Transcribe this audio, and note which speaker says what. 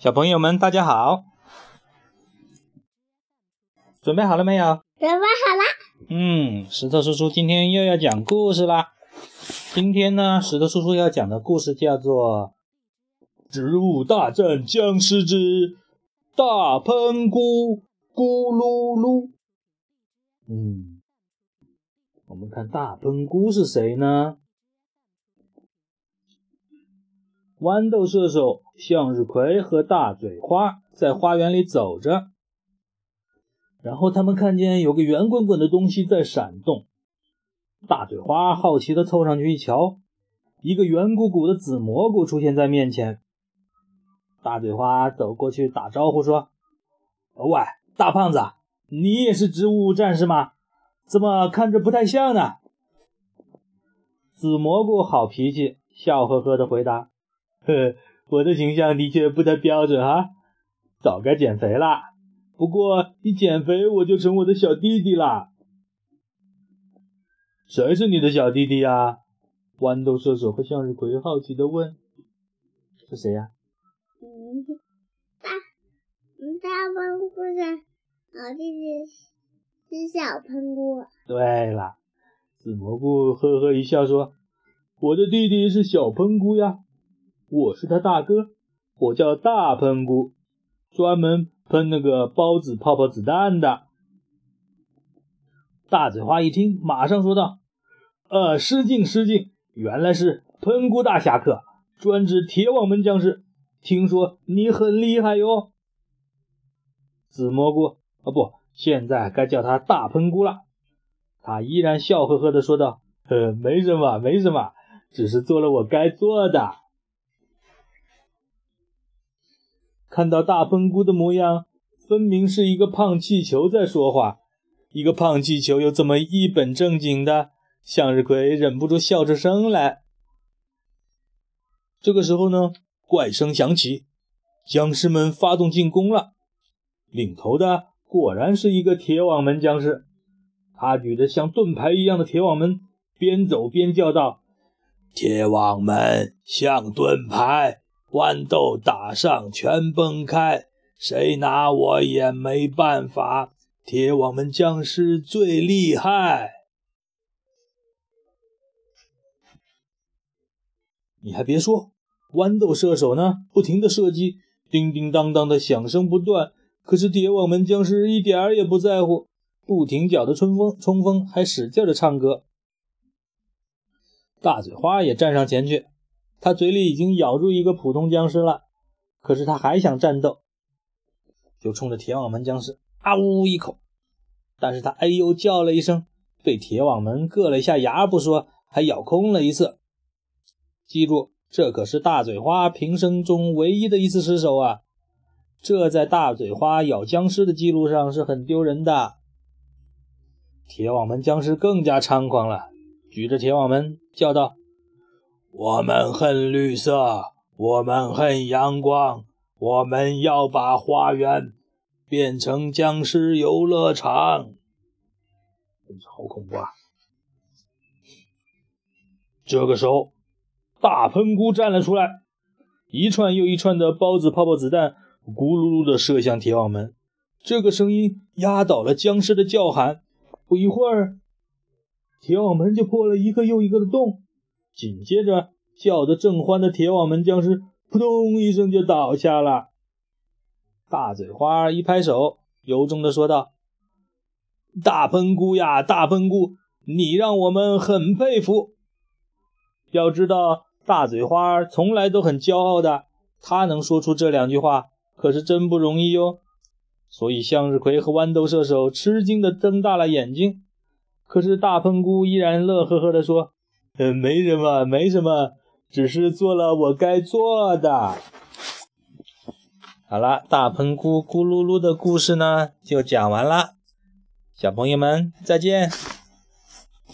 Speaker 1: 小朋友们，大家好！准备好了没有？
Speaker 2: 准备好了。
Speaker 1: 嗯，石头叔叔今天又要讲故事啦。今天呢，石头叔叔要讲的故事叫做《植物大战僵尸之大喷菇咕噜噜》。嗯，我们看大喷菇是谁呢？豌豆射手向日葵和大嘴花在花园里走着，然后他们看见有个圆滚滚的东西在闪动。大嘴花好奇地凑上去一瞧，一个圆鼓鼓的紫蘑菇出现在面前。大嘴花走过去打招呼说：“喂，大胖子，你也是植物战士吗？怎么看着不太像呢？”紫蘑菇好脾气，笑呵呵地回答。呵，我的形象的确不太标准啊，早该减肥啦。不过一减肥，我就成我的小弟弟啦。谁是你的小弟弟呀？豌豆射手和向日葵好奇的问：“是谁呀？”
Speaker 2: 嗯，大，大喷菇的小弟弟是小喷菇。
Speaker 1: 对了，紫蘑菇呵呵一笑说：“我的弟弟是小喷菇呀。”我是他大哥，我叫大喷菇，专门喷那个孢子泡泡子弹的。大嘴花一听，马上说道：“呃，失敬失敬，原来是喷菇大侠客，专治铁网门僵尸。听说你很厉害哟。”紫蘑菇，啊不，现在该叫他大喷菇了。他依然笑呵呵的说道：“呃，没什么，没什么，只是做了我该做的。”看到大喷菇的模样，分明是一个胖气球在说话。一个胖气球又这么一本正经的，向日葵忍不住笑出声来。这个时候呢，怪声响起，僵尸们发动进攻了。领头的果然是一个铁网门僵尸，他举着像盾牌一样的铁网门，边走边叫道：“铁网门像盾牌。”豌豆打上全崩开，谁拿我也没办法。铁网门僵尸最厉害，你还别说，豌豆射手呢，不停的射击，叮叮当当的响声不断。可是铁网门僵尸一点儿也不在乎，不停脚的冲锋冲锋，还使劲的唱歌。大嘴花也站上前去。他嘴里已经咬住一个普通僵尸了，可是他还想战斗，就冲着铁网门僵尸啊呜一口。但是他哎呦叫了一声，被铁网门硌了一下牙不说，还咬空了一次。记住，这可是大嘴花平生中唯一的一次失手啊！这在大嘴花咬僵尸的记录上是很丢人的。铁网门僵尸更加猖狂了，举着铁网门叫道。我们恨绿色，我们恨阳光，我们要把花园变成僵尸游乐场。好恐怖啊！这个时候，大喷菇站了出来，一串又一串的孢子泡泡子弹咕噜噜的射向铁网门。这个声音压倒了僵尸的叫喊。不一会儿，铁网门就破了一个又一个的洞。紧接着，叫得正欢的铁网门僵尸扑通一声就倒下了。大嘴花一拍手，由衷的说道：“大喷菇呀，大喷菇，你让我们很佩服。要知道，大嘴花从来都很骄傲的，他能说出这两句话，可是真不容易哟。”所以，向日葵和豌豆射手吃惊的瞪大了眼睛。可是，大喷菇依然乐呵呵的说。嗯，没什么，没什么，只是做了我该做的。好啦，大喷菇咕噜噜的故事呢，就讲完啦。小朋友们，再见。